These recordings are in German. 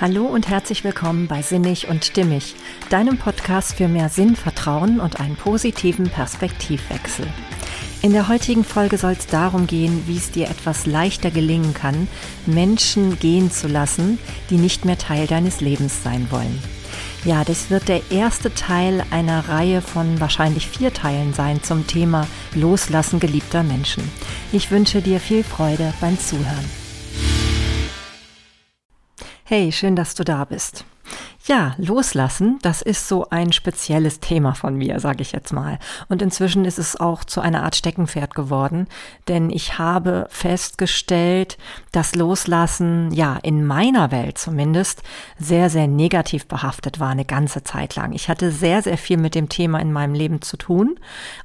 Hallo und herzlich willkommen bei Sinnig und Stimmig, deinem Podcast für mehr Sinn, Vertrauen und einen positiven Perspektivwechsel. In der heutigen Folge soll es darum gehen, wie es dir etwas leichter gelingen kann, Menschen gehen zu lassen, die nicht mehr Teil deines Lebens sein wollen. Ja, das wird der erste Teil einer Reihe von wahrscheinlich vier Teilen sein zum Thema Loslassen geliebter Menschen. Ich wünsche dir viel Freude beim Zuhören. Hey, schön, dass du da bist. Ja, loslassen, das ist so ein spezielles Thema von mir, sage ich jetzt mal. Und inzwischen ist es auch zu einer Art Steckenpferd geworden, denn ich habe festgestellt, dass Loslassen, ja, in meiner Welt zumindest, sehr, sehr negativ behaftet war eine ganze Zeit lang. Ich hatte sehr, sehr viel mit dem Thema in meinem Leben zu tun,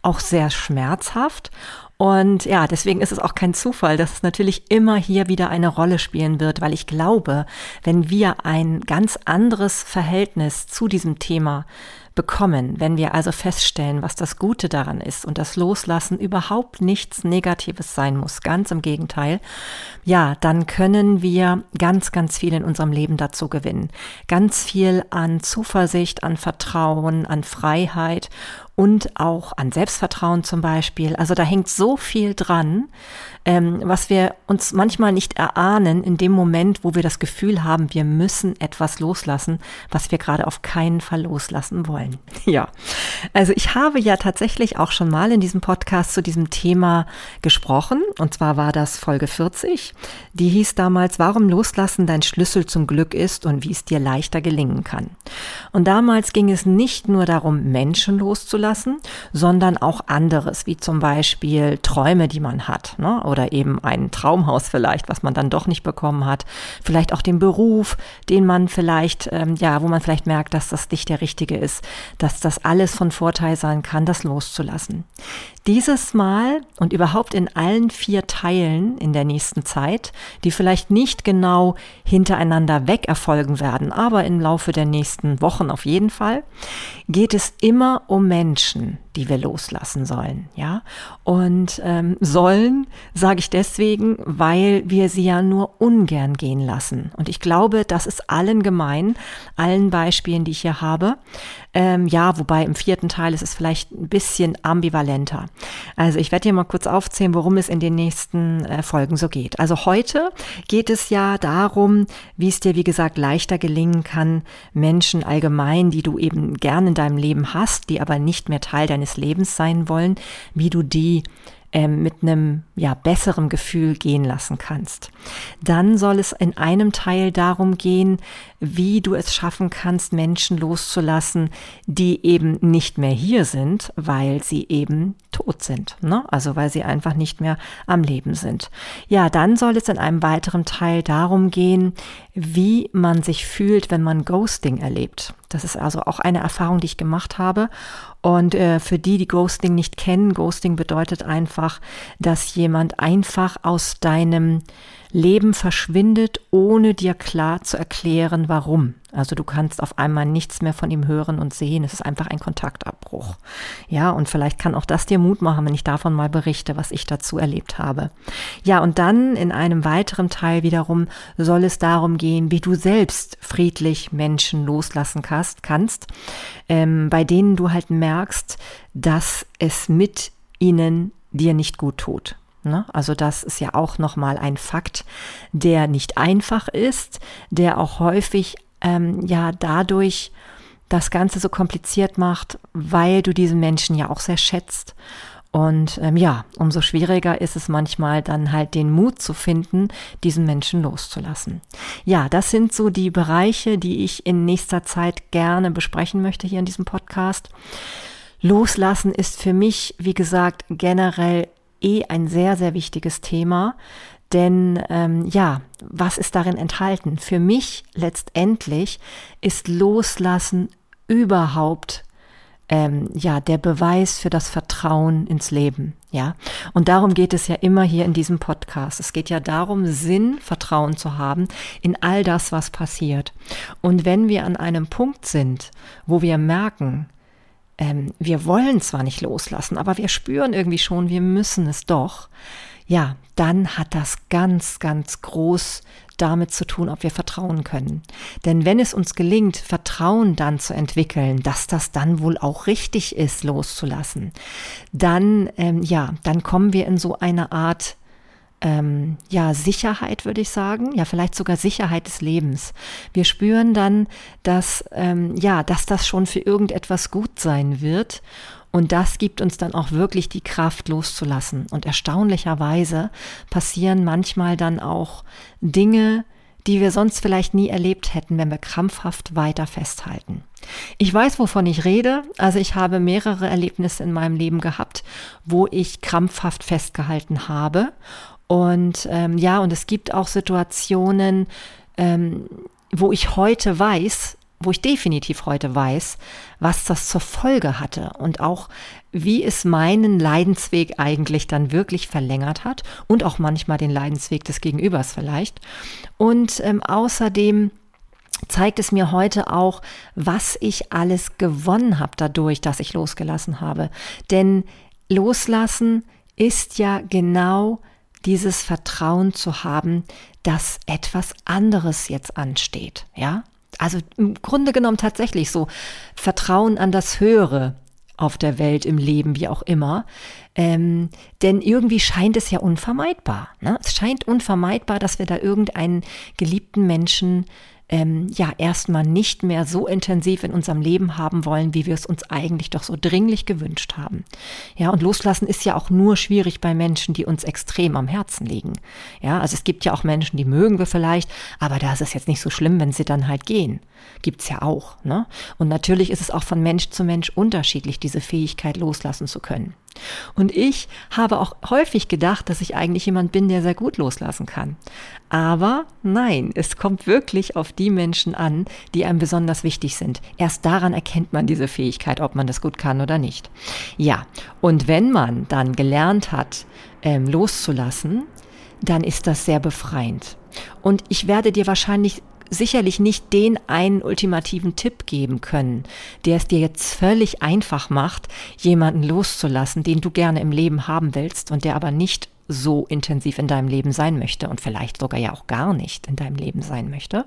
auch sehr schmerzhaft. Und ja, deswegen ist es auch kein Zufall, dass es natürlich immer hier wieder eine Rolle spielen wird, weil ich glaube, wenn wir ein ganz anderes Verhältnis zu diesem Thema bekommen, wenn wir also feststellen, was das Gute daran ist und das Loslassen überhaupt nichts Negatives sein muss, ganz im Gegenteil, ja, dann können wir ganz, ganz viel in unserem Leben dazu gewinnen. Ganz viel an Zuversicht, an Vertrauen, an Freiheit und auch an Selbstvertrauen zum Beispiel. Also da hängt so viel dran, ähm, was wir uns manchmal nicht erahnen in dem Moment, wo wir das Gefühl haben, wir müssen etwas loslassen, was wir gerade auf keinen Fall loslassen wollen. Ja, also ich habe ja tatsächlich auch schon mal in diesem Podcast zu diesem Thema gesprochen. Und zwar war das Folge 40. Die hieß damals, warum loslassen dein Schlüssel zum Glück ist und wie es dir leichter gelingen kann. Und damals ging es nicht nur darum, Menschen loszulassen, lassen, sondern auch anderes, wie zum Beispiel Träume, die man hat, ne? oder eben ein Traumhaus vielleicht, was man dann doch nicht bekommen hat, vielleicht auch den Beruf, den man vielleicht, ähm, ja, wo man vielleicht merkt, dass das nicht der richtige ist, dass das alles von Vorteil sein kann, das loszulassen. Dieses Mal und überhaupt in allen vier Teilen in der nächsten Zeit, die vielleicht nicht genau hintereinander weg erfolgen werden, aber im Laufe der nächsten Wochen auf jeden Fall, geht es immer um Menschen, die wir loslassen sollen, ja. Und ähm, sollen sage ich deswegen, weil wir sie ja nur ungern gehen lassen. Und ich glaube, das ist allen gemein, allen Beispielen, die ich hier habe. Ähm, ja, wobei im vierten Teil ist es vielleicht ein bisschen ambivalenter. Also ich werde hier mal kurz aufzählen, worum es in den nächsten äh, Folgen so geht. Also heute geht es ja darum, wie es dir, wie gesagt, leichter gelingen kann, Menschen allgemein, die du eben gern in deinem Leben hast, die aber nicht mehr Teil deines deines Lebens sein wollen, wie du die ähm, mit einem ja besseren Gefühl gehen lassen kannst. Dann soll es in einem Teil darum gehen, wie du es schaffen kannst, Menschen loszulassen, die eben nicht mehr hier sind, weil sie eben tot sind, ne? also weil sie einfach nicht mehr am Leben sind. Ja, dann soll es in einem weiteren Teil darum gehen, wie man sich fühlt, wenn man Ghosting erlebt. Das ist also auch eine Erfahrung, die ich gemacht habe. Und äh, für die, die Ghosting nicht kennen, Ghosting bedeutet einfach, dass jemand einfach aus deinem Leben verschwindet, ohne dir klar zu erklären, warum. Also du kannst auf einmal nichts mehr von ihm hören und sehen. Es ist einfach ein Kontaktabbruch. Ja, und vielleicht kann auch das dir Mut machen, wenn ich davon mal berichte, was ich dazu erlebt habe. Ja, und dann in einem weiteren Teil wiederum soll es darum gehen, wie du selbst friedlich Menschen loslassen kannst, ähm, bei denen du halt merkst, dass es mit ihnen dir nicht gut tut. Ne? Also das ist ja auch nochmal ein Fakt, der nicht einfach ist, der auch häufig ähm, ja dadurch das Ganze so kompliziert macht, weil du diesen Menschen ja auch sehr schätzt. Und ähm, ja, umso schwieriger ist es manchmal dann halt den Mut zu finden, diesen Menschen loszulassen. Ja, das sind so die Bereiche, die ich in nächster Zeit gerne besprechen möchte hier in diesem Podcast. Loslassen ist für mich, wie gesagt, generell eh ein sehr, sehr wichtiges Thema. Denn ähm, ja, was ist darin enthalten? Für mich letztendlich ist Loslassen überhaupt ähm, ja der Beweis für das Vertrauen ins Leben. Ja, und darum geht es ja immer hier in diesem Podcast. Es geht ja darum, Sinn, Vertrauen zu haben in all das, was passiert. Und wenn wir an einem Punkt sind, wo wir merken, ähm, wir wollen zwar nicht loslassen, aber wir spüren irgendwie schon, wir müssen es doch. ja, dann hat das ganz, ganz groß damit zu tun, ob wir vertrauen können. Denn wenn es uns gelingt, Vertrauen dann zu entwickeln, dass das dann wohl auch richtig ist, loszulassen, dann, ähm, ja, dann kommen wir in so eine Art ähm, ja, Sicherheit, würde ich sagen, ja, vielleicht sogar Sicherheit des Lebens. Wir spüren dann, dass, ähm, ja, dass das schon für irgendetwas gut sein wird. Und das gibt uns dann auch wirklich die Kraft loszulassen. Und erstaunlicherweise passieren manchmal dann auch Dinge, die wir sonst vielleicht nie erlebt hätten, wenn wir krampfhaft weiter festhalten. Ich weiß, wovon ich rede. Also ich habe mehrere Erlebnisse in meinem Leben gehabt, wo ich krampfhaft festgehalten habe und ähm, ja, und es gibt auch Situationen, ähm, wo ich heute weiß, wo ich definitiv heute weiß, was das zur Folge hatte und auch wie es meinen Leidensweg eigentlich dann wirklich verlängert hat und auch manchmal den Leidensweg des Gegenübers vielleicht. Und ähm, außerdem zeigt es mir heute auch, was ich alles gewonnen habe dadurch, dass ich losgelassen habe. Denn loslassen ist ja genau dieses Vertrauen zu haben, dass etwas anderes jetzt ansteht, ja? Also im Grunde genommen tatsächlich so Vertrauen an das Höhere auf der Welt, im Leben, wie auch immer. Ähm, denn irgendwie scheint es ja unvermeidbar. Ne? Es scheint unvermeidbar, dass wir da irgendeinen geliebten Menschen ähm, ja erstmal nicht mehr so intensiv in unserem Leben haben wollen, wie wir es uns eigentlich doch so dringlich gewünscht haben. Ja, und loslassen ist ja auch nur schwierig bei Menschen, die uns extrem am Herzen liegen. Ja, also es gibt ja auch Menschen, die mögen wir vielleicht, aber da ist es jetzt nicht so schlimm, wenn sie dann halt gehen. Gibt's ja auch. Ne? Und natürlich ist es auch von Mensch zu Mensch unterschiedlich, diese Fähigkeit loslassen zu können. Und ich habe auch häufig gedacht, dass ich eigentlich jemand bin, der sehr gut loslassen kann. Aber nein, es kommt wirklich auf die Menschen an, die einem besonders wichtig sind. Erst daran erkennt man diese Fähigkeit, ob man das gut kann oder nicht. Ja, und wenn man dann gelernt hat, ähm, loszulassen, dann ist das sehr befreiend. Und ich werde dir wahrscheinlich sicherlich nicht den einen ultimativen Tipp geben können, der es dir jetzt völlig einfach macht, jemanden loszulassen, den du gerne im Leben haben willst und der aber nicht so intensiv in deinem Leben sein möchte und vielleicht sogar ja auch gar nicht in deinem Leben sein möchte,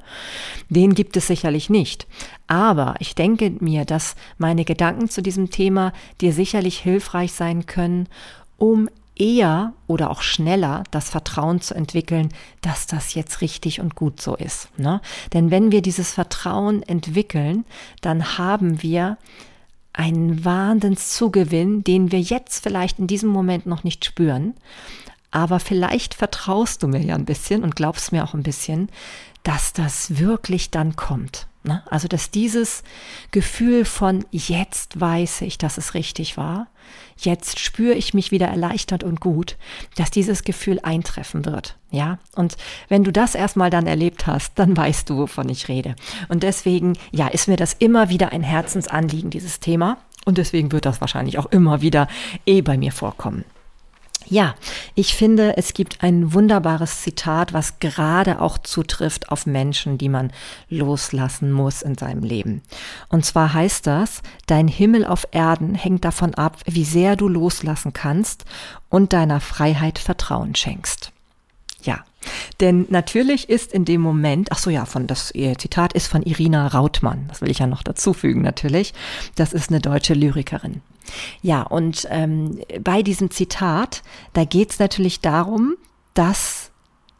den gibt es sicherlich nicht. Aber ich denke mir, dass meine Gedanken zu diesem Thema dir sicherlich hilfreich sein können, um eher oder auch schneller das Vertrauen zu entwickeln, dass das jetzt richtig und gut so ist. Ne? Denn wenn wir dieses Vertrauen entwickeln, dann haben wir einen Wahnsinnszugewinn, den wir jetzt vielleicht in diesem Moment noch nicht spüren. Aber vielleicht vertraust du mir ja ein bisschen und glaubst mir auch ein bisschen, dass das wirklich dann kommt. Ne? Also, dass dieses Gefühl von jetzt weiß ich, dass es richtig war, jetzt spüre ich mich wieder erleichtert und gut, dass dieses Gefühl eintreffen wird. Ja, und wenn du das erstmal dann erlebt hast, dann weißt du, wovon ich rede. Und deswegen, ja, ist mir das immer wieder ein Herzensanliegen, dieses Thema. Und deswegen wird das wahrscheinlich auch immer wieder eh bei mir vorkommen. Ja, ich finde, es gibt ein wunderbares Zitat, was gerade auch zutrifft auf Menschen, die man loslassen muss in seinem Leben. Und zwar heißt das, dein Himmel auf Erden hängt davon ab, wie sehr du loslassen kannst und deiner Freiheit Vertrauen schenkst. Ja, denn natürlich ist in dem Moment, ach so ja, von das ihr Zitat ist von Irina Rautmann, das will ich ja noch dazufügen natürlich. Das ist eine deutsche Lyrikerin. Ja, und ähm, bei diesem Zitat, da geht es natürlich darum, dass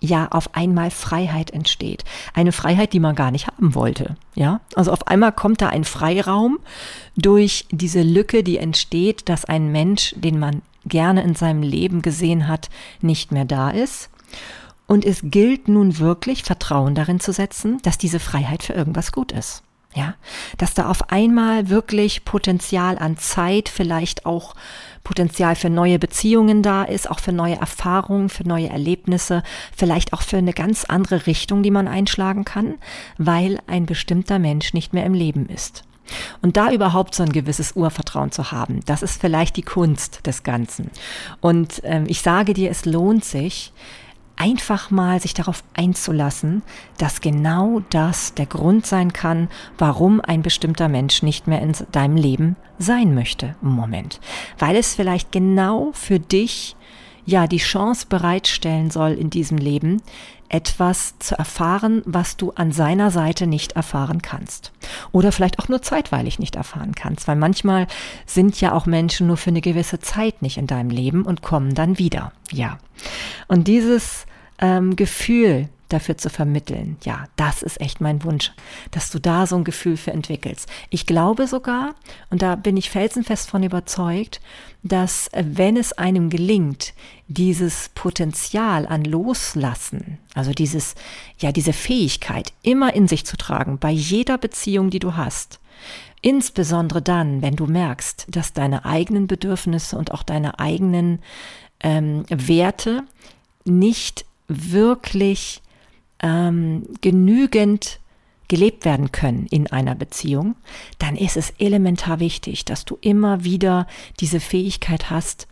ja auf einmal Freiheit entsteht. Eine Freiheit, die man gar nicht haben wollte. Ja, also auf einmal kommt da ein Freiraum durch diese Lücke, die entsteht, dass ein Mensch, den man gerne in seinem Leben gesehen hat, nicht mehr da ist. Und es gilt nun wirklich, Vertrauen darin zu setzen, dass diese Freiheit für irgendwas gut ist. Ja, dass da auf einmal wirklich Potenzial an Zeit, vielleicht auch Potenzial für neue Beziehungen da ist, auch für neue Erfahrungen, für neue Erlebnisse, vielleicht auch für eine ganz andere Richtung, die man einschlagen kann, weil ein bestimmter Mensch nicht mehr im Leben ist. Und da überhaupt so ein gewisses Urvertrauen zu haben, das ist vielleicht die Kunst des Ganzen. Und ähm, ich sage dir, es lohnt sich, einfach mal sich darauf einzulassen, dass genau das der Grund sein kann, warum ein bestimmter Mensch nicht mehr in deinem Leben sein möchte im Moment. Weil es vielleicht genau für dich ja die Chance bereitstellen soll in diesem Leben, etwas zu erfahren, was du an seiner Seite nicht erfahren kannst. Oder vielleicht auch nur zeitweilig nicht erfahren kannst, weil manchmal sind ja auch Menschen nur für eine gewisse Zeit nicht in deinem Leben und kommen dann wieder. Ja. Und dieses ähm, Gefühl, dafür zu vermitteln. Ja, das ist echt mein Wunsch, dass du da so ein Gefühl für entwickelst. Ich glaube sogar, und da bin ich felsenfest von überzeugt, dass äh, wenn es einem gelingt, dieses Potenzial an Loslassen, also dieses, ja, diese Fähigkeit immer in sich zu tragen, bei jeder Beziehung, die du hast, Insbesondere dann, wenn du merkst, dass deine eigenen Bedürfnisse und auch deine eigenen ähm, Werte nicht wirklich ähm, genügend gelebt werden können in einer Beziehung, dann ist es elementar wichtig, dass du immer wieder diese Fähigkeit hast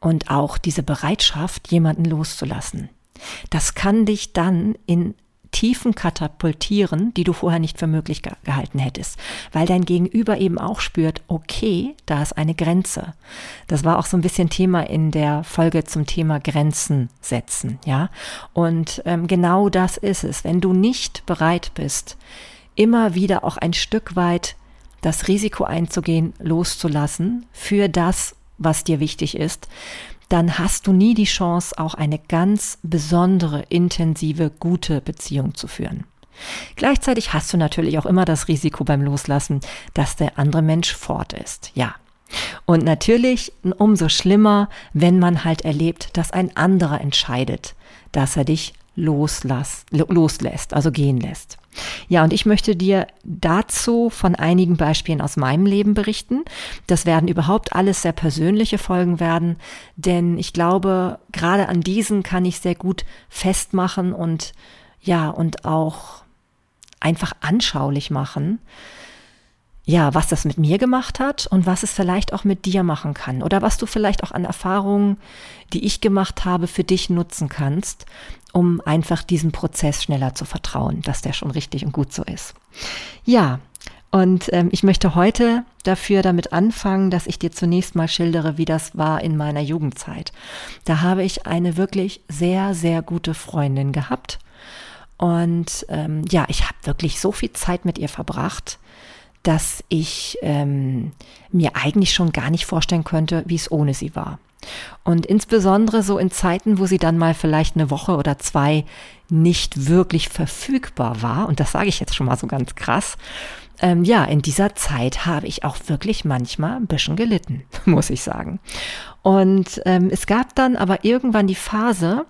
und auch diese Bereitschaft, jemanden loszulassen. Das kann dich dann in Tiefen katapultieren, die du vorher nicht für möglich gehalten hättest, weil dein Gegenüber eben auch spürt, okay, da ist eine Grenze. Das war auch so ein bisschen Thema in der Folge zum Thema Grenzen setzen, ja. Und ähm, genau das ist es. Wenn du nicht bereit bist, immer wieder auch ein Stück weit das Risiko einzugehen, loszulassen für das, was dir wichtig ist, dann hast du nie die Chance, auch eine ganz besondere, intensive, gute Beziehung zu führen. Gleichzeitig hast du natürlich auch immer das Risiko beim Loslassen, dass der andere Mensch fort ist. Ja. Und natürlich umso schlimmer, wenn man halt erlebt, dass ein anderer entscheidet, dass er dich loslass, loslässt, also gehen lässt. Ja, und ich möchte dir dazu von einigen Beispielen aus meinem Leben berichten. Das werden überhaupt alles sehr persönliche Folgen werden, denn ich glaube, gerade an diesen kann ich sehr gut festmachen und ja, und auch einfach anschaulich machen, ja, was das mit mir gemacht hat und was es vielleicht auch mit dir machen kann oder was du vielleicht auch an Erfahrungen, die ich gemacht habe, für dich nutzen kannst, um einfach diesem Prozess schneller zu vertrauen, dass der schon richtig und gut so ist. Ja, und ähm, ich möchte heute dafür damit anfangen, dass ich dir zunächst mal schildere, wie das war in meiner Jugendzeit. Da habe ich eine wirklich sehr, sehr gute Freundin gehabt. Und ähm, ja, ich habe wirklich so viel Zeit mit ihr verbracht dass ich ähm, mir eigentlich schon gar nicht vorstellen könnte, wie es ohne sie war. Und insbesondere so in Zeiten, wo sie dann mal vielleicht eine Woche oder zwei nicht wirklich verfügbar war, und das sage ich jetzt schon mal so ganz krass, ähm, ja, in dieser Zeit habe ich auch wirklich manchmal ein bisschen gelitten, muss ich sagen. Und ähm, es gab dann aber irgendwann die Phase,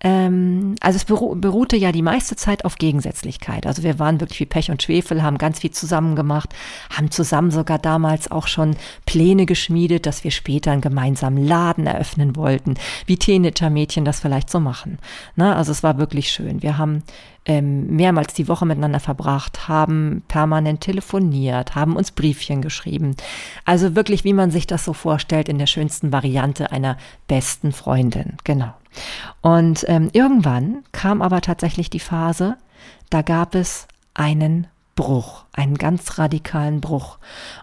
ähm, also es beru beruhte ja die meiste Zeit auf Gegensätzlichkeit. Also wir waren wirklich wie Pech und Schwefel, haben ganz viel zusammen gemacht, haben zusammen sogar damals auch schon Pläne geschmiedet, dass wir später einen gemeinsamen Laden eröffnen wollten, wie Teenager-Mädchen das vielleicht so machen. Na, also es war wirklich schön. Wir haben ähm, mehrmals die Woche miteinander verbracht, haben permanent telefoniert, haben uns Briefchen geschrieben. Also wirklich, wie man sich das so vorstellt, in der schönsten Variante einer besten Freundin. Genau. Und ähm, irgendwann kam aber tatsächlich die Phase, da gab es einen Bruch, einen ganz radikalen Bruch.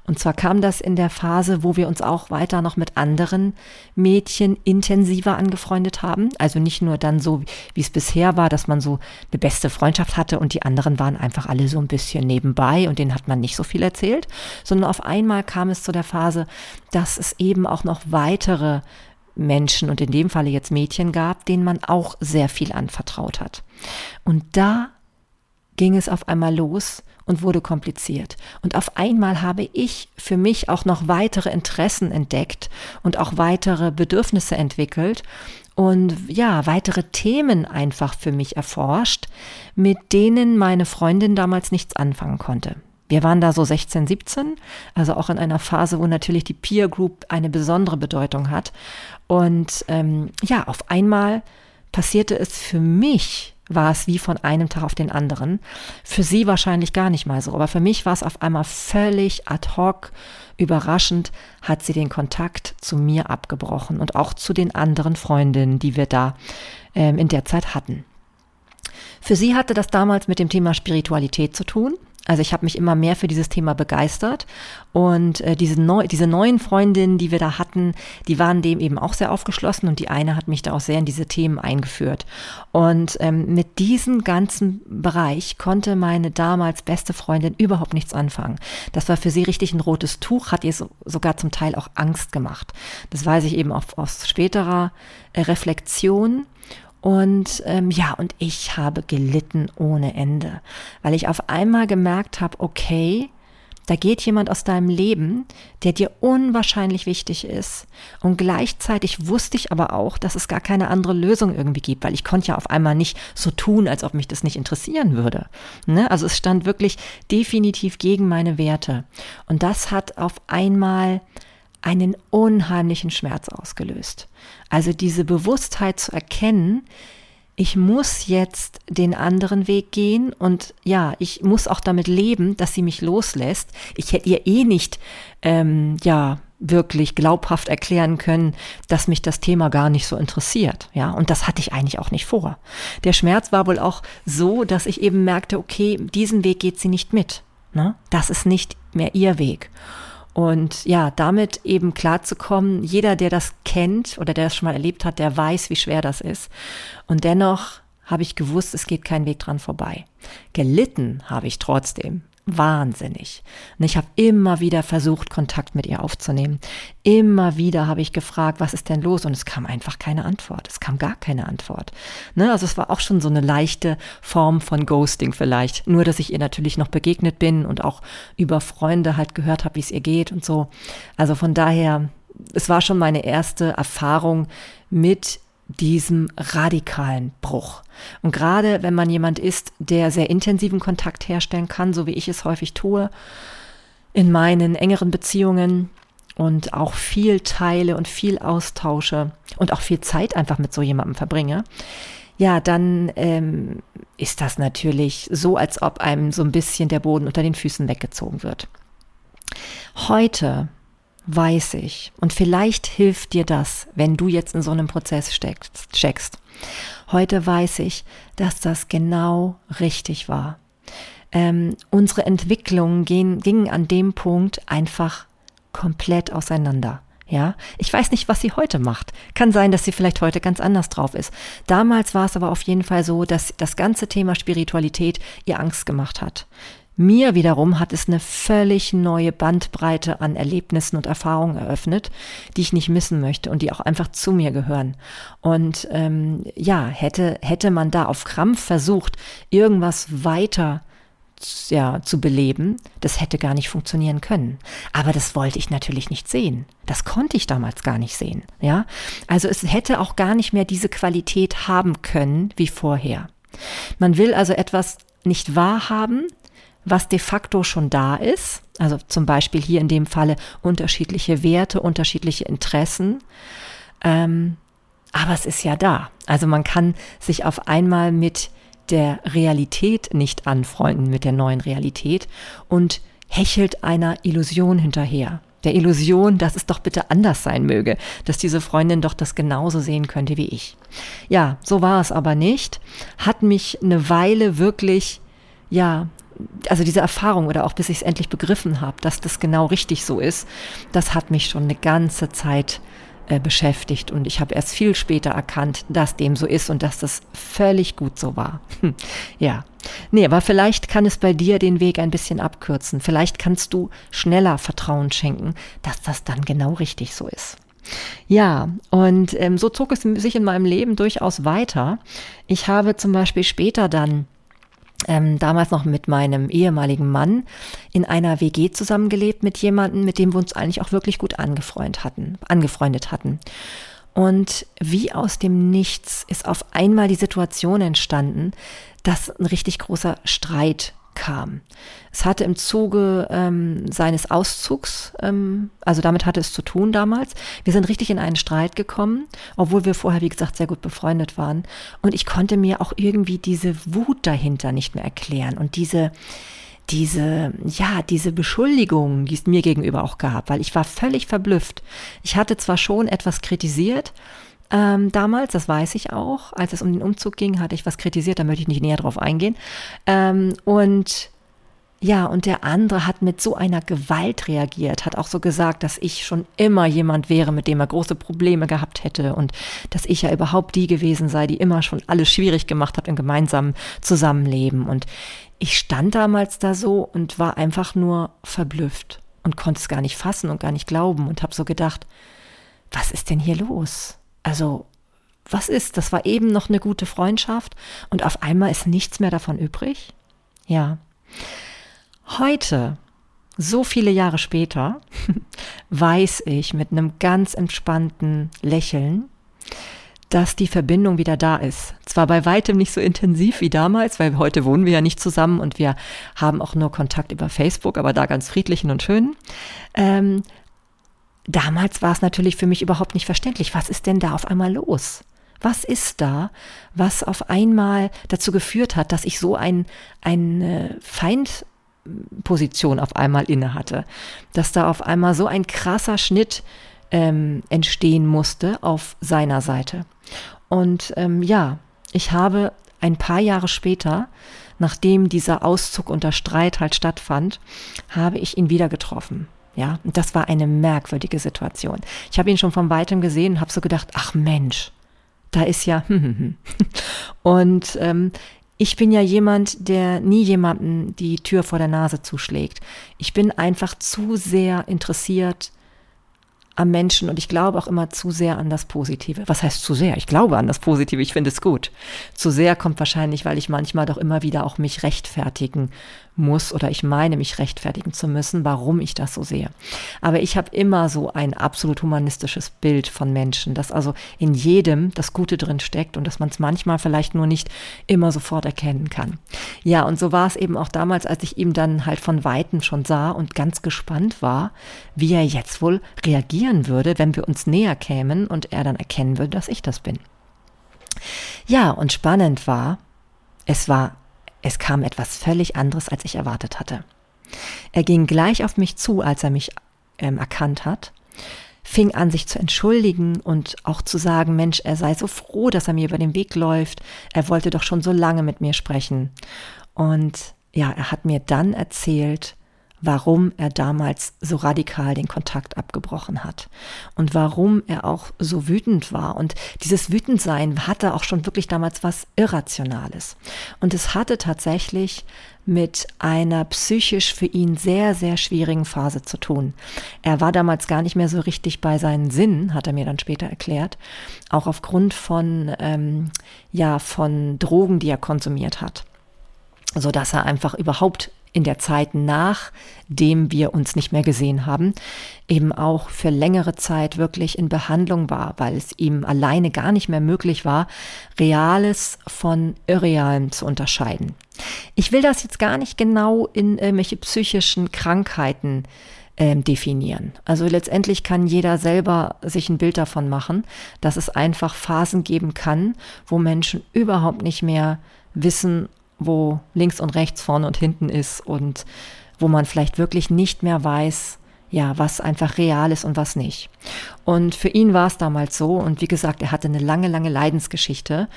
Und zwar kam das in der Phase, wo wir uns auch weiter noch mit anderen Mädchen intensiver angefreundet haben. Also nicht nur dann so, wie es bisher war, dass man so eine beste Freundschaft hatte und die anderen waren einfach alle so ein bisschen nebenbei und denen hat man nicht so viel erzählt, sondern auf einmal kam es zu der Phase, dass es eben auch noch weitere Menschen und in dem Falle jetzt Mädchen gab, denen man auch sehr viel anvertraut hat. Und da ging es auf einmal los und wurde kompliziert. Und auf einmal habe ich für mich auch noch weitere Interessen entdeckt und auch weitere Bedürfnisse entwickelt und ja, weitere Themen einfach für mich erforscht, mit denen meine Freundin damals nichts anfangen konnte. Wir waren da so 16, 17, also auch in einer Phase, wo natürlich die Peer Group eine besondere Bedeutung hat. Und ähm, ja, auf einmal passierte es für mich, war es wie von einem Tag auf den anderen. Für sie wahrscheinlich gar nicht mal so, aber für mich war es auf einmal völlig ad hoc, überraschend, hat sie den Kontakt zu mir abgebrochen und auch zu den anderen Freundinnen, die wir da ähm, in der Zeit hatten. Für sie hatte das damals mit dem Thema Spiritualität zu tun. Also ich habe mich immer mehr für dieses Thema begeistert und äh, diese, neu, diese neuen Freundinnen, die wir da hatten, die waren dem eben auch sehr aufgeschlossen und die eine hat mich da auch sehr in diese Themen eingeführt. Und ähm, mit diesem ganzen Bereich konnte meine damals beste Freundin überhaupt nichts anfangen. Das war für sie richtig ein rotes Tuch, hat ihr so, sogar zum Teil auch Angst gemacht. Das weiß ich eben auch aus späterer äh, Reflexion. Und ähm, ja, und ich habe gelitten ohne Ende, weil ich auf einmal gemerkt habe, okay, da geht jemand aus deinem Leben, der dir unwahrscheinlich wichtig ist. Und gleichzeitig wusste ich aber auch, dass es gar keine andere Lösung irgendwie gibt, weil ich konnte ja auf einmal nicht so tun, als ob mich das nicht interessieren würde. Ne? Also es stand wirklich definitiv gegen meine Werte. Und das hat auf einmal einen unheimlichen Schmerz ausgelöst. Also diese Bewusstheit zu erkennen, ich muss jetzt den anderen Weg gehen und ja, ich muss auch damit leben, dass sie mich loslässt. Ich hätte ihr eh nicht, ähm, ja, wirklich glaubhaft erklären können, dass mich das Thema gar nicht so interessiert. Ja, und das hatte ich eigentlich auch nicht vor. Der Schmerz war wohl auch so, dass ich eben merkte, okay, diesen Weg geht sie nicht mit. Ne? Das ist nicht mehr ihr Weg. Und ja, damit eben klarzukommen, jeder, der das kennt oder der das schon mal erlebt hat, der weiß, wie schwer das ist. Und dennoch habe ich gewusst, es geht kein Weg dran vorbei. Gelitten habe ich trotzdem wahnsinnig. Und ich habe immer wieder versucht, Kontakt mit ihr aufzunehmen. Immer wieder habe ich gefragt, was ist denn los? Und es kam einfach keine Antwort. Es kam gar keine Antwort. Ne? Also es war auch schon so eine leichte Form von Ghosting vielleicht. Nur, dass ich ihr natürlich noch begegnet bin und auch über Freunde halt gehört habe, wie es ihr geht und so. Also von daher, es war schon meine erste Erfahrung mit diesem radikalen Bruch. Und gerade wenn man jemand ist, der sehr intensiven Kontakt herstellen kann, so wie ich es häufig tue, in meinen engeren Beziehungen und auch viel teile und viel austausche und auch viel Zeit einfach mit so jemandem verbringe, ja, dann ähm, ist das natürlich so, als ob einem so ein bisschen der Boden unter den Füßen weggezogen wird. Heute weiß ich. Und vielleicht hilft dir das, wenn du jetzt in so einem Prozess steckst, steckst. Heute weiß ich, dass das genau richtig war. Ähm, unsere Entwicklungen gehen, gingen an dem Punkt einfach komplett auseinander. Ja, ich weiß nicht, was sie heute macht. Kann sein, dass sie vielleicht heute ganz anders drauf ist. Damals war es aber auf jeden Fall so, dass das ganze Thema Spiritualität ihr Angst gemacht hat. Mir wiederum hat es eine völlig neue Bandbreite an Erlebnissen und Erfahrungen eröffnet, die ich nicht missen möchte und die auch einfach zu mir gehören. Und ähm, ja, hätte, hätte man da auf Krampf versucht, irgendwas weiter ja, zu beleben, das hätte gar nicht funktionieren können. Aber das wollte ich natürlich nicht sehen. Das konnte ich damals gar nicht sehen. Ja, also es hätte auch gar nicht mehr diese Qualität haben können wie vorher. Man will also etwas nicht wahrhaben, was de facto schon da ist, also zum Beispiel hier in dem Falle unterschiedliche Werte, unterschiedliche Interessen, ähm, aber es ist ja da. Also man kann sich auf einmal mit der Realität nicht anfreunden, mit der neuen Realität und hechelt einer Illusion hinterher. Der Illusion, dass es doch bitte anders sein möge, dass diese Freundin doch das genauso sehen könnte wie ich. Ja, so war es aber nicht. Hat mich eine Weile wirklich, ja, also diese Erfahrung oder auch bis ich es endlich begriffen habe, dass das genau richtig so ist, das hat mich schon eine ganze Zeit äh, beschäftigt und ich habe erst viel später erkannt, dass dem so ist und dass das völlig gut so war. Hm. Ja. Nee, aber vielleicht kann es bei dir den Weg ein bisschen abkürzen. Vielleicht kannst du schneller Vertrauen schenken, dass das dann genau richtig so ist. Ja, und ähm, so zog es sich in meinem Leben durchaus weiter. Ich habe zum Beispiel später dann ähm, damals noch mit meinem ehemaligen Mann in einer WG zusammengelebt mit jemandem, mit dem wir uns eigentlich auch wirklich gut angefreundet hatten, angefreundet hatten. Und wie aus dem Nichts ist auf einmal die Situation entstanden, dass ein richtig großer Streit kam. Es hatte im Zuge ähm, seines Auszugs, ähm, also damit hatte es zu tun damals, wir sind richtig in einen Streit gekommen, obwohl wir vorher, wie gesagt, sehr gut befreundet waren. Und ich konnte mir auch irgendwie diese Wut dahinter nicht mehr erklären und diese, diese, ja, diese Beschuldigung, die es mir gegenüber auch gab, weil ich war völlig verblüfft. Ich hatte zwar schon etwas kritisiert, ähm, damals, das weiß ich auch. Als es um den Umzug ging, hatte ich was kritisiert, da möchte ich nicht näher drauf eingehen. Ähm, und Ja, und der andere hat mit so einer Gewalt reagiert, hat auch so gesagt, dass ich schon immer jemand wäre, mit dem er große Probleme gehabt hätte und dass ich ja überhaupt die gewesen sei, die immer schon alles schwierig gemacht hat im gemeinsamen Zusammenleben. Und ich stand damals da so und war einfach nur verblüfft und konnte es gar nicht fassen und gar nicht glauben und habe so gedacht, was ist denn hier los? Also, was ist? Das war eben noch eine gute Freundschaft und auf einmal ist nichts mehr davon übrig? Ja. Heute, so viele Jahre später, weiß ich mit einem ganz entspannten Lächeln, dass die Verbindung wieder da ist. Zwar bei weitem nicht so intensiv wie damals, weil heute wohnen wir ja nicht zusammen und wir haben auch nur Kontakt über Facebook, aber da ganz friedlichen und schönen. Ähm, damals war es natürlich für mich überhaupt nicht verständlich. Was ist denn da auf einmal los? Was ist da, was auf einmal dazu geführt hat, dass ich so ein, ein Feind Position auf einmal inne hatte, dass da auf einmal so ein krasser Schnitt ähm, entstehen musste auf seiner Seite. Und ähm, ja, ich habe ein paar Jahre später, nachdem dieser Auszug unter Streit halt stattfand, habe ich ihn wieder getroffen. Ja, und das war eine merkwürdige Situation. Ich habe ihn schon von weitem gesehen und habe so gedacht, ach Mensch, da ist ja. und ähm, ich bin ja jemand, der nie jemanden die Tür vor der Nase zuschlägt. Ich bin einfach zu sehr interessiert am Menschen und ich glaube auch immer zu sehr an das Positive. Was heißt zu sehr? Ich glaube an das Positive, ich finde es gut. Zu sehr kommt wahrscheinlich, weil ich manchmal doch immer wieder auch mich rechtfertigen muss oder ich meine, mich rechtfertigen zu müssen, warum ich das so sehe. Aber ich habe immer so ein absolut humanistisches Bild von Menschen, dass also in jedem das Gute drin steckt und dass man es manchmal vielleicht nur nicht immer sofort erkennen kann. Ja, und so war es eben auch damals, als ich ihm dann halt von Weitem schon sah und ganz gespannt war, wie er jetzt wohl reagieren würde, wenn wir uns näher kämen und er dann erkennen würde, dass ich das bin. Ja, und spannend war, es war, es kam etwas völlig anderes, als ich erwartet hatte. Er ging gleich auf mich zu, als er mich ähm, erkannt hat, fing an, sich zu entschuldigen und auch zu sagen, Mensch, er sei so froh, dass er mir über den Weg läuft. Er wollte doch schon so lange mit mir sprechen. Und ja, er hat mir dann erzählt, warum er damals so radikal den Kontakt abgebrochen hat und warum er auch so wütend war. Und dieses Wütendsein hatte auch schon wirklich damals was Irrationales. Und es hatte tatsächlich mit einer psychisch für ihn sehr, sehr schwierigen Phase zu tun. Er war damals gar nicht mehr so richtig bei seinen Sinnen, hat er mir dann später erklärt, auch aufgrund von, ähm, ja, von Drogen, die er konsumiert hat so dass er einfach überhaupt in der Zeit nachdem wir uns nicht mehr gesehen haben, eben auch für längere Zeit wirklich in Behandlung war, weil es ihm alleine gar nicht mehr möglich war, Reales von Irrealem zu unterscheiden. Ich will das jetzt gar nicht genau in irgendwelche psychischen Krankheiten ähm, definieren. Also letztendlich kann jeder selber sich ein Bild davon machen, dass es einfach Phasen geben kann, wo Menschen überhaupt nicht mehr wissen, wo links und rechts, vorne und hinten ist und wo man vielleicht wirklich nicht mehr weiß, ja, was einfach real ist und was nicht. Und für ihn war es damals so und wie gesagt, er hatte eine lange, lange Leidensgeschichte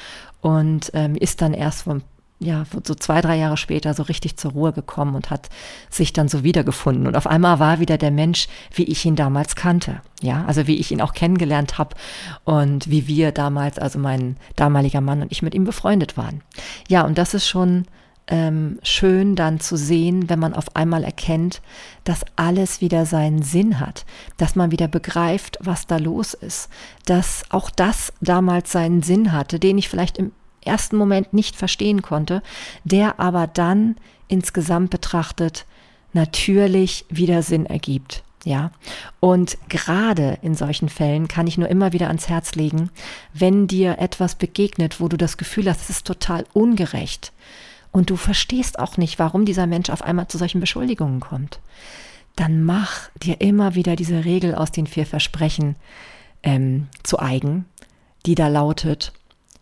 und ähm, ist dann erst vor ja, so zwei, drei Jahre später so richtig zur Ruhe gekommen und hat sich dann so wiedergefunden. Und auf einmal war wieder der Mensch, wie ich ihn damals kannte. Ja, also wie ich ihn auch kennengelernt habe und wie wir damals, also mein damaliger Mann und ich mit ihm befreundet waren. Ja, und das ist schon ähm, schön dann zu sehen, wenn man auf einmal erkennt, dass alles wieder seinen Sinn hat, dass man wieder begreift, was da los ist, dass auch das damals seinen Sinn hatte, den ich vielleicht im ersten Moment nicht verstehen konnte, der aber dann insgesamt betrachtet natürlich wieder Sinn ergibt. Ja, und gerade in solchen Fällen kann ich nur immer wieder ans Herz legen, wenn dir etwas begegnet, wo du das Gefühl hast, es ist total ungerecht und du verstehst auch nicht, warum dieser Mensch auf einmal zu solchen Beschuldigungen kommt, dann mach dir immer wieder diese Regel aus den vier Versprechen ähm, zu eigen, die da lautet,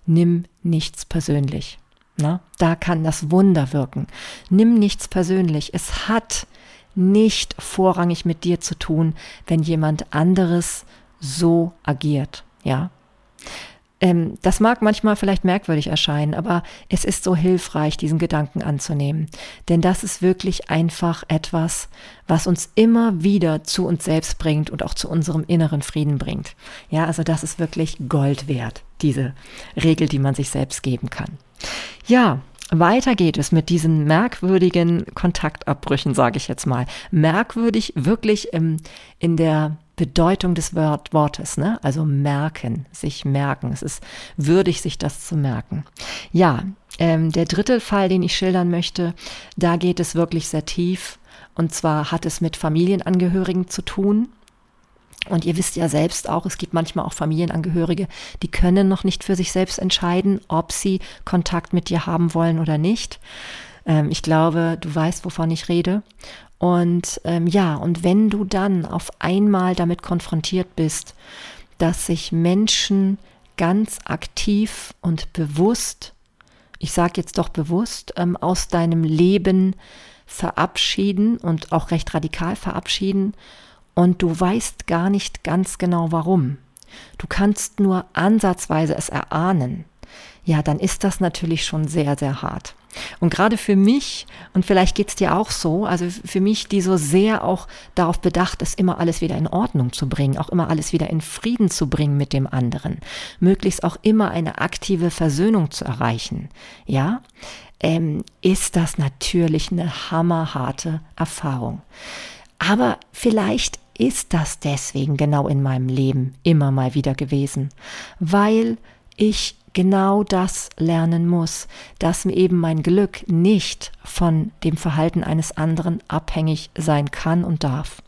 nimm nichts persönlich. Na, da kann das Wunder wirken. Nimm nichts persönlich. Es hat nicht vorrangig mit dir zu tun, wenn jemand anderes so agiert. Ja. Ähm, das mag manchmal vielleicht merkwürdig erscheinen, aber es ist so hilfreich, diesen Gedanken anzunehmen. Denn das ist wirklich einfach etwas, was uns immer wieder zu uns selbst bringt und auch zu unserem inneren Frieden bringt. Ja, also das ist wirklich Gold wert, diese Regel, die man sich selbst geben kann. Ja, weiter geht es mit diesen merkwürdigen Kontaktabbrüchen, sage ich jetzt mal. Merkwürdig wirklich im, in der Bedeutung des Wort, Wortes, ne? Also merken, sich merken. Es ist würdig, sich das zu merken. Ja, ähm, der dritte Fall, den ich schildern möchte, da geht es wirklich sehr tief. Und zwar hat es mit Familienangehörigen zu tun. Und ihr wisst ja selbst auch, es gibt manchmal auch Familienangehörige, die können noch nicht für sich selbst entscheiden, ob sie Kontakt mit dir haben wollen oder nicht. Ähm, ich glaube, du weißt, wovon ich rede. Und ähm, ja, und wenn du dann auf einmal damit konfrontiert bist, dass sich Menschen ganz aktiv und bewusst, ich sage jetzt doch bewusst, ähm, aus deinem Leben verabschieden und auch recht radikal verabschieden und du weißt gar nicht ganz genau warum. Du kannst nur ansatzweise es erahnen. Ja, dann ist das natürlich schon sehr, sehr hart. Und gerade für mich, und vielleicht geht's dir auch so, also für mich, die so sehr auch darauf bedacht ist, immer alles wieder in Ordnung zu bringen, auch immer alles wieder in Frieden zu bringen mit dem anderen, möglichst auch immer eine aktive Versöhnung zu erreichen, ja, ähm, ist das natürlich eine hammerharte Erfahrung. Aber vielleicht ist das deswegen genau in meinem Leben immer mal wieder gewesen, weil ich genau das lernen muss, dass mir eben mein Glück nicht von dem Verhalten eines anderen abhängig sein kann und darf.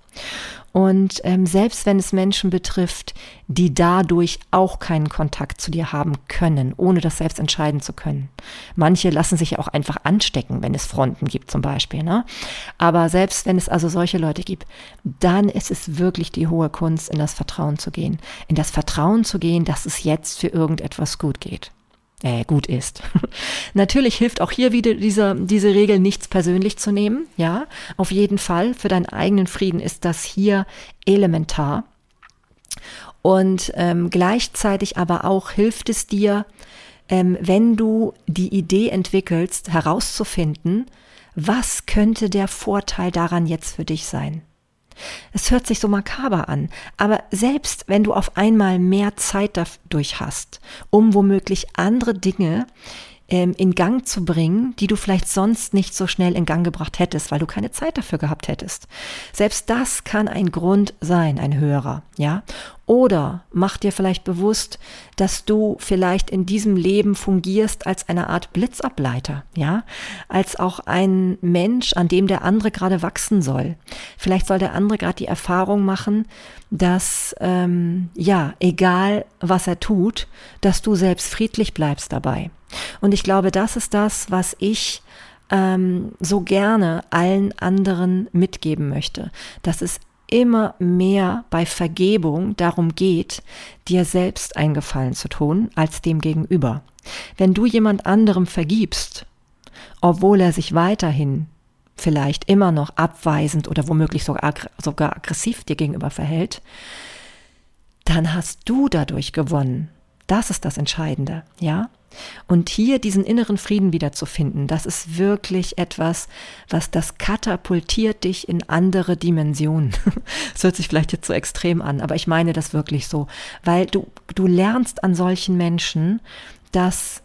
Und ähm, selbst wenn es Menschen betrifft, die dadurch auch keinen Kontakt zu dir haben können, ohne das selbst entscheiden zu können. Manche lassen sich ja auch einfach anstecken, wenn es Fronten gibt zum Beispiel. Ne? Aber selbst wenn es also solche Leute gibt, dann ist es wirklich die hohe Kunst, in das Vertrauen zu gehen. In das Vertrauen zu gehen, dass es jetzt für irgendetwas gut geht äh, gut ist. Natürlich hilft auch hier wieder dieser, diese Regel, nichts persönlich zu nehmen. Ja, auf jeden Fall. Für deinen eigenen Frieden ist das hier elementar. Und ähm, gleichzeitig aber auch hilft es dir, ähm, wenn du die Idee entwickelst, herauszufinden, was könnte der Vorteil daran jetzt für dich sein? Es hört sich so makaber an, aber selbst wenn du auf einmal mehr Zeit dadurch hast, um womöglich andere Dinge ähm, in Gang zu bringen, die du vielleicht sonst nicht so schnell in Gang gebracht hättest, weil du keine Zeit dafür gehabt hättest. Selbst das kann ein Grund sein, ein höherer, ja. Oder mach dir vielleicht bewusst, dass du vielleicht in diesem Leben fungierst als eine Art Blitzableiter, ja, als auch ein Mensch, an dem der andere gerade wachsen soll. Vielleicht soll der andere gerade die Erfahrung machen, dass ähm, ja, egal was er tut, dass du selbst friedlich bleibst dabei. Und ich glaube, das ist das, was ich ähm, so gerne allen anderen mitgeben möchte, dass es immer mehr bei Vergebung darum geht, dir selbst einen Gefallen zu tun, als dem gegenüber. Wenn du jemand anderem vergibst, obwohl er sich weiterhin vielleicht immer noch abweisend oder womöglich sogar, aggressiv dir gegenüber verhält, dann hast du dadurch gewonnen. Das ist das Entscheidende, ja? Und hier diesen inneren Frieden wiederzufinden, das ist wirklich etwas, was das katapultiert dich in andere Dimensionen. Das hört sich vielleicht jetzt so extrem an, aber ich meine das wirklich so, weil du, du lernst an solchen Menschen, dass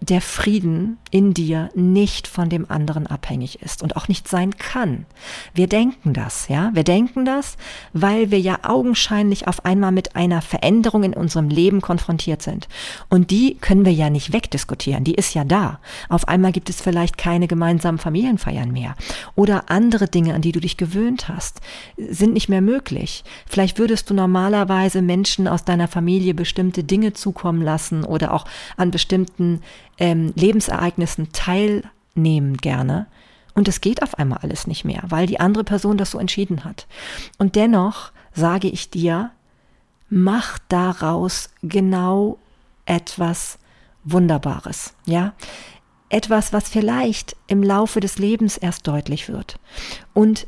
der Frieden in dir nicht von dem anderen abhängig ist und auch nicht sein kann. Wir denken das, ja? Wir denken das, weil wir ja augenscheinlich auf einmal mit einer Veränderung in unserem Leben konfrontiert sind. Und die können wir ja nicht wegdiskutieren. Die ist ja da. Auf einmal gibt es vielleicht keine gemeinsamen Familienfeiern mehr. Oder andere Dinge, an die du dich gewöhnt hast, sind nicht mehr möglich. Vielleicht würdest du normalerweise Menschen aus deiner Familie bestimmte Dinge zukommen lassen oder auch an bestimmten ähm, Lebensereignissen teilnehmen gerne. Und es geht auf einmal alles nicht mehr, weil die andere Person das so entschieden hat. Und dennoch sage ich dir, mach daraus genau etwas Wunderbares, ja? Etwas, was vielleicht im Laufe des Lebens erst deutlich wird. Und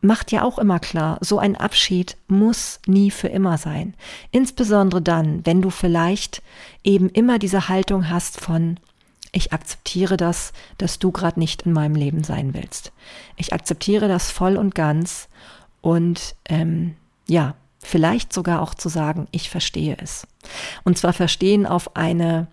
macht ja auch immer klar, so ein Abschied muss nie für immer sein. Insbesondere dann, wenn du vielleicht eben immer diese Haltung hast von, ich akzeptiere das, dass du gerade nicht in meinem Leben sein willst. Ich akzeptiere das voll und ganz und ähm, ja, vielleicht sogar auch zu sagen, ich verstehe es. Und zwar verstehen auf eine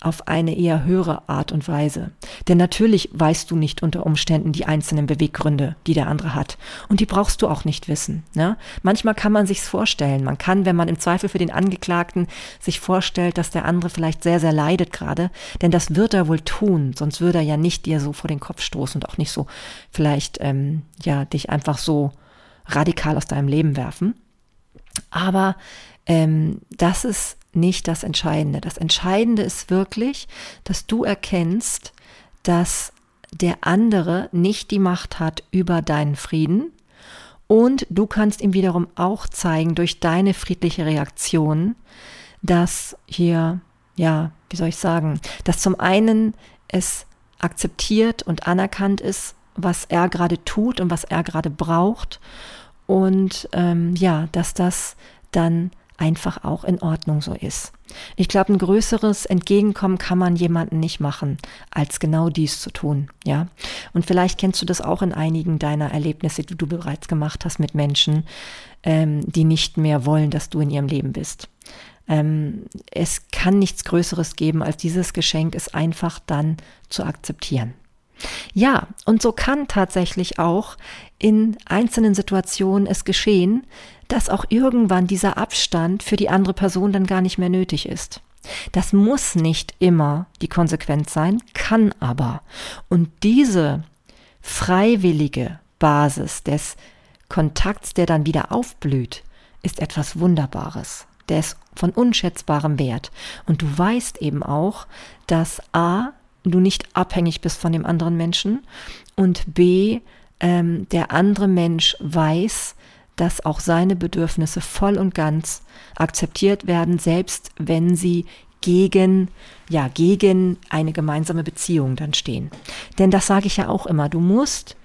auf eine eher höhere Art und Weise. Denn natürlich weißt du nicht unter Umständen die einzelnen Beweggründe, die der andere hat. Und die brauchst du auch nicht wissen. Ne? Manchmal kann man sich's vorstellen. Man kann, wenn man im Zweifel für den Angeklagten sich vorstellt, dass der andere vielleicht sehr, sehr leidet gerade, denn das wird er wohl tun, sonst würde er ja nicht dir so vor den Kopf stoßen und auch nicht so vielleicht, ähm, ja, dich einfach so radikal aus deinem Leben werfen. Aber ähm, das ist nicht das Entscheidende. Das Entscheidende ist wirklich, dass du erkennst, dass der andere nicht die Macht hat über deinen Frieden und du kannst ihm wiederum auch zeigen durch deine friedliche Reaktion, dass hier, ja, wie soll ich sagen, dass zum einen es akzeptiert und anerkannt ist, was er gerade tut und was er gerade braucht und ähm, ja, dass das dann einfach auch in Ordnung so ist. Ich glaube, ein größeres Entgegenkommen kann man jemanden nicht machen, als genau dies zu tun, ja. Und vielleicht kennst du das auch in einigen deiner Erlebnisse, die du bereits gemacht hast mit Menschen, ähm, die nicht mehr wollen, dass du in ihrem Leben bist. Ähm, es kann nichts Größeres geben, als dieses Geschenk es einfach dann zu akzeptieren. Ja, und so kann tatsächlich auch in einzelnen Situationen es geschehen, dass auch irgendwann dieser Abstand für die andere Person dann gar nicht mehr nötig ist. Das muss nicht immer die Konsequenz sein, kann aber. Und diese freiwillige Basis des Kontakts, der dann wieder aufblüht, ist etwas Wunderbares. Der ist von unschätzbarem Wert. Und du weißt eben auch, dass A, du nicht abhängig bist von dem anderen Menschen und B, ähm, der andere Mensch weiß, dass auch seine Bedürfnisse voll und ganz akzeptiert werden, selbst wenn sie gegen, ja, gegen eine gemeinsame Beziehung dann stehen. Denn das sage ich ja auch immer, du musst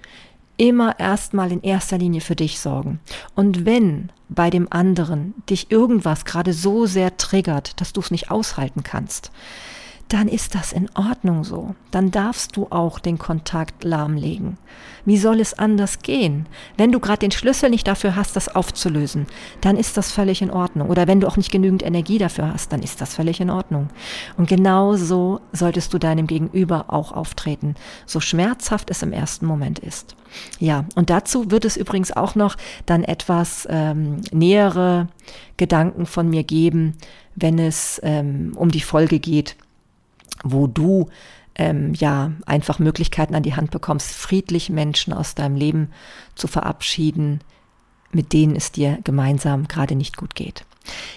immer erstmal in erster Linie für dich sorgen. Und wenn bei dem anderen dich irgendwas gerade so sehr triggert, dass du es nicht aushalten kannst, dann ist das in Ordnung so. Dann darfst du auch den Kontakt lahmlegen. Wie soll es anders gehen? Wenn du gerade den Schlüssel nicht dafür hast, das aufzulösen, dann ist das völlig in Ordnung. Oder wenn du auch nicht genügend Energie dafür hast, dann ist das völlig in Ordnung. Und genau so solltest du deinem Gegenüber auch auftreten, so schmerzhaft es im ersten Moment ist. Ja, und dazu wird es übrigens auch noch dann etwas ähm, nähere Gedanken von mir geben, wenn es ähm, um die Folge geht, wo du ähm, ja einfach Möglichkeiten an die Hand bekommst, friedlich Menschen aus deinem Leben zu verabschieden, mit denen es dir gemeinsam gerade nicht gut geht.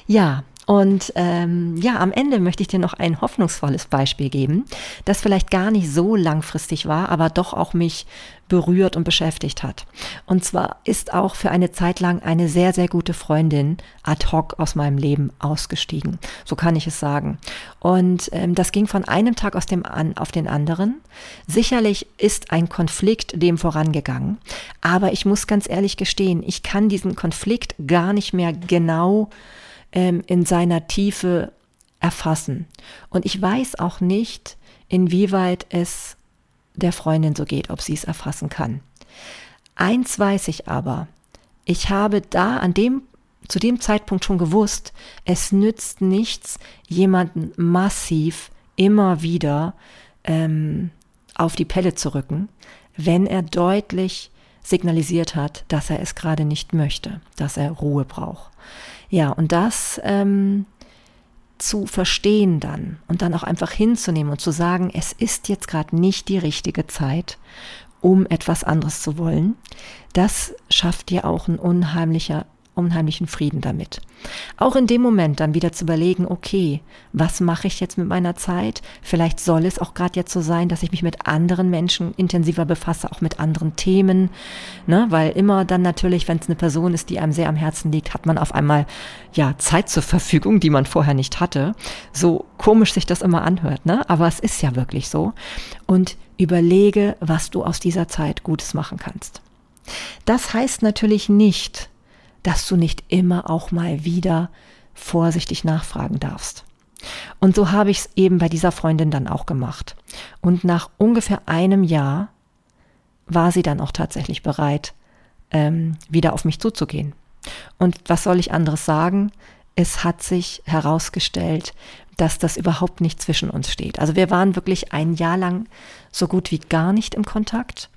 Ja, und ähm, ja, am Ende möchte ich dir noch ein hoffnungsvolles Beispiel geben, das vielleicht gar nicht so langfristig war, aber doch auch mich berührt und beschäftigt hat. Und zwar ist auch für eine Zeit lang eine sehr, sehr gute Freundin ad hoc aus meinem Leben ausgestiegen. So kann ich es sagen. Und ähm, das ging von einem Tag aus dem an auf den anderen. Sicherlich ist ein Konflikt dem vorangegangen, aber ich muss ganz ehrlich gestehen, ich kann diesen Konflikt gar nicht mehr genau ähm, in seiner Tiefe erfassen. Und ich weiß auch nicht, inwieweit es der Freundin so geht, ob sie es erfassen kann. Eins weiß ich aber, ich habe da an dem zu dem Zeitpunkt schon gewusst, es nützt nichts, jemanden massiv immer wieder ähm, auf die Pelle zu rücken, wenn er deutlich signalisiert hat, dass er es gerade nicht möchte, dass er Ruhe braucht. Ja, und das ähm, zu verstehen dann und dann auch einfach hinzunehmen und zu sagen, es ist jetzt gerade nicht die richtige Zeit, um etwas anderes zu wollen, das schafft dir auch ein unheimlicher unheimlichen Frieden damit. Auch in dem Moment dann wieder zu überlegen, okay, was mache ich jetzt mit meiner Zeit? Vielleicht soll es auch gerade jetzt so sein, dass ich mich mit anderen Menschen intensiver befasse, auch mit anderen Themen, ne? weil immer dann natürlich, wenn es eine Person ist, die einem sehr am Herzen liegt, hat man auf einmal ja Zeit zur Verfügung, die man vorher nicht hatte. So komisch sich das immer anhört, ne? aber es ist ja wirklich so. Und überlege, was du aus dieser Zeit Gutes machen kannst. Das heißt natürlich nicht, dass du nicht immer auch mal wieder vorsichtig nachfragen darfst. Und so habe ich es eben bei dieser Freundin dann auch gemacht. Und nach ungefähr einem Jahr war sie dann auch tatsächlich bereit, ähm, wieder auf mich zuzugehen. Und was soll ich anderes sagen? Es hat sich herausgestellt, dass das überhaupt nicht zwischen uns steht. Also wir waren wirklich ein Jahr lang so gut wie gar nicht im Kontakt.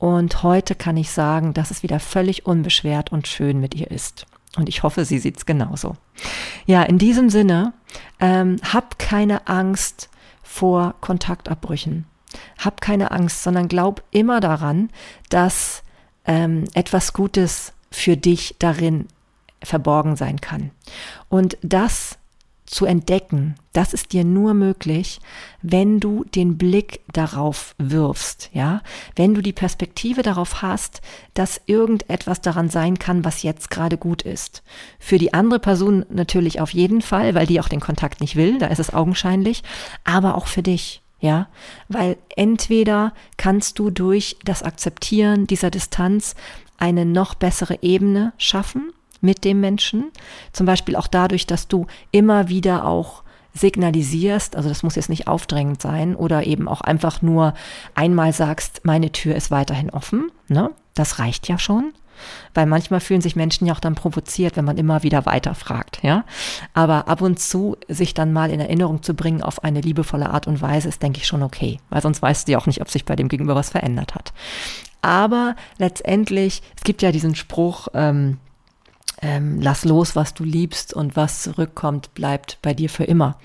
Und heute kann ich sagen, dass es wieder völlig unbeschwert und schön mit ihr ist. Und ich hoffe, sie sieht es genauso. Ja, in diesem Sinne, ähm, hab keine Angst vor Kontaktabbrüchen. Hab keine Angst, sondern glaub immer daran, dass ähm, etwas Gutes für dich darin verborgen sein kann. Und das zu entdecken, das ist dir nur möglich, wenn du den Blick darauf wirfst, ja? Wenn du die Perspektive darauf hast, dass irgendetwas daran sein kann, was jetzt gerade gut ist. Für die andere Person natürlich auf jeden Fall, weil die auch den Kontakt nicht will, da ist es augenscheinlich, aber auch für dich. Ja, weil entweder kannst du durch das Akzeptieren dieser Distanz eine noch bessere Ebene schaffen mit dem Menschen. Zum Beispiel auch dadurch, dass du immer wieder auch signalisierst, also das muss jetzt nicht aufdrängend sein, oder eben auch einfach nur einmal sagst, meine Tür ist weiterhin offen. Ne? Das reicht ja schon. Weil manchmal fühlen sich Menschen ja auch dann provoziert, wenn man immer wieder weiterfragt, ja. Aber ab und zu sich dann mal in Erinnerung zu bringen auf eine liebevolle Art und Weise ist, denke ich, schon okay. Weil sonst weißt du ja auch nicht, ob sich bei dem Gegenüber was verändert hat. Aber letztendlich, es gibt ja diesen Spruch, ähm, ähm, lass los, was du liebst und was zurückkommt, bleibt bei dir für immer.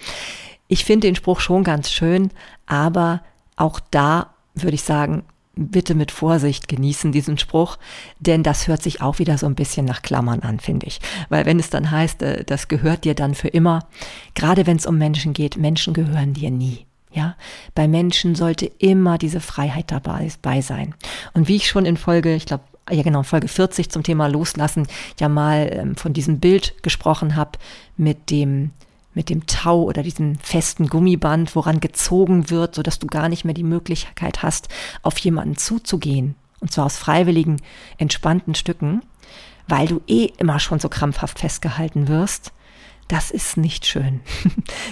Ich finde den Spruch schon ganz schön, aber auch da würde ich sagen, bitte mit Vorsicht genießen diesen Spruch, denn das hört sich auch wieder so ein bisschen nach Klammern an, finde ich. Weil wenn es dann heißt, äh, das gehört dir dann für immer, gerade wenn es um Menschen geht, Menschen gehören dir nie. Ja, bei Menschen sollte immer diese Freiheit dabei sein. Und wie ich schon in Folge, ich glaube, ja genau, Folge 40 zum Thema Loslassen ja mal ähm, von diesem Bild gesprochen habe mit dem mit dem Tau oder diesem festen Gummiband, woran gezogen wird, so dass du gar nicht mehr die Möglichkeit hast, auf jemanden zuzugehen. Und zwar aus freiwilligen, entspannten Stücken, weil du eh immer schon so krampfhaft festgehalten wirst das ist nicht schön.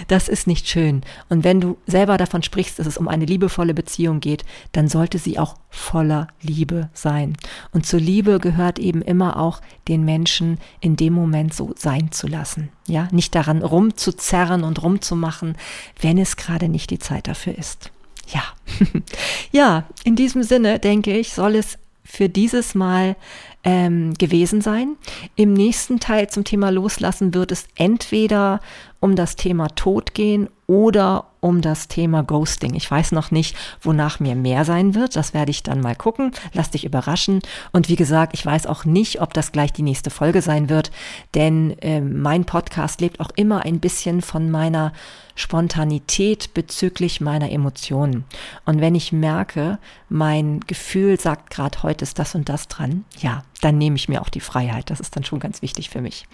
Das ist nicht schön. Und wenn du selber davon sprichst, dass es um eine liebevolle Beziehung geht, dann sollte sie auch voller Liebe sein. Und zur Liebe gehört eben immer auch, den Menschen in dem Moment so sein zu lassen. Ja, nicht daran rumzuzerren und rumzumachen, wenn es gerade nicht die Zeit dafür ist. Ja. ja, in diesem Sinne denke ich, soll es für dieses Mal ähm, gewesen sein. Im nächsten Teil zum Thema Loslassen wird es entweder um das Thema Tod gehen oder um das Thema Ghosting. Ich weiß noch nicht, wonach mir mehr sein wird. Das werde ich dann mal gucken. Lass dich überraschen. Und wie gesagt, ich weiß auch nicht, ob das gleich die nächste Folge sein wird, denn äh, mein Podcast lebt auch immer ein bisschen von meiner Spontanität bezüglich meiner Emotionen. Und wenn ich merke, mein Gefühl sagt gerade heute ist das und das dran, ja, dann nehme ich mir auch die Freiheit. Das ist dann schon ganz wichtig für mich.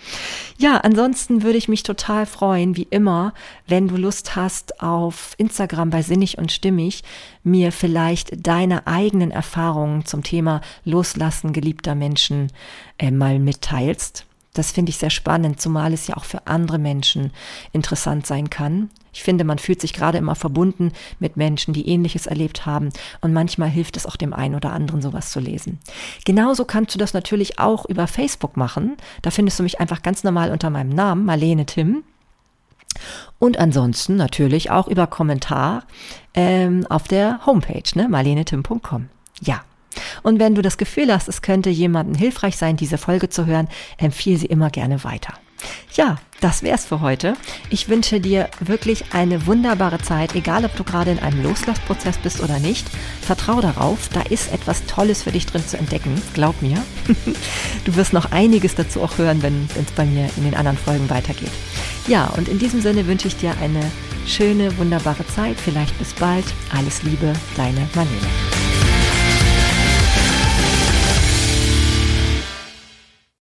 Ja, ansonsten würde ich mich total freuen, wie immer, wenn du Lust hast, auf Instagram bei Sinnig und Stimmig mir vielleicht deine eigenen Erfahrungen zum Thema Loslassen geliebter Menschen äh, mal mitteilst. Das finde ich sehr spannend, zumal es ja auch für andere Menschen interessant sein kann. Ich finde, man fühlt sich gerade immer verbunden mit Menschen, die ähnliches erlebt haben und manchmal hilft es auch dem einen oder anderen, sowas zu lesen. Genauso kannst du das natürlich auch über Facebook machen. Da findest du mich einfach ganz normal unter meinem Namen, Marlene Tim. Und ansonsten natürlich auch über Kommentar ähm, auf der Homepage, ne, marlenetim.com. Ja. Und wenn du das Gefühl hast, es könnte jemandem hilfreich sein, diese Folge zu hören, empfehle sie immer gerne weiter. Ja, das wär's für heute. Ich wünsche dir wirklich eine wunderbare Zeit, egal ob du gerade in einem Loslassprozess bist oder nicht. Vertrau darauf, da ist etwas Tolles für dich drin zu entdecken, glaub mir. Du wirst noch einiges dazu auch hören, wenn es bei mir in den anderen Folgen weitergeht. Ja, und in diesem Sinne wünsche ich dir eine schöne, wunderbare Zeit. Vielleicht bis bald. Alles Liebe, deine Marlene.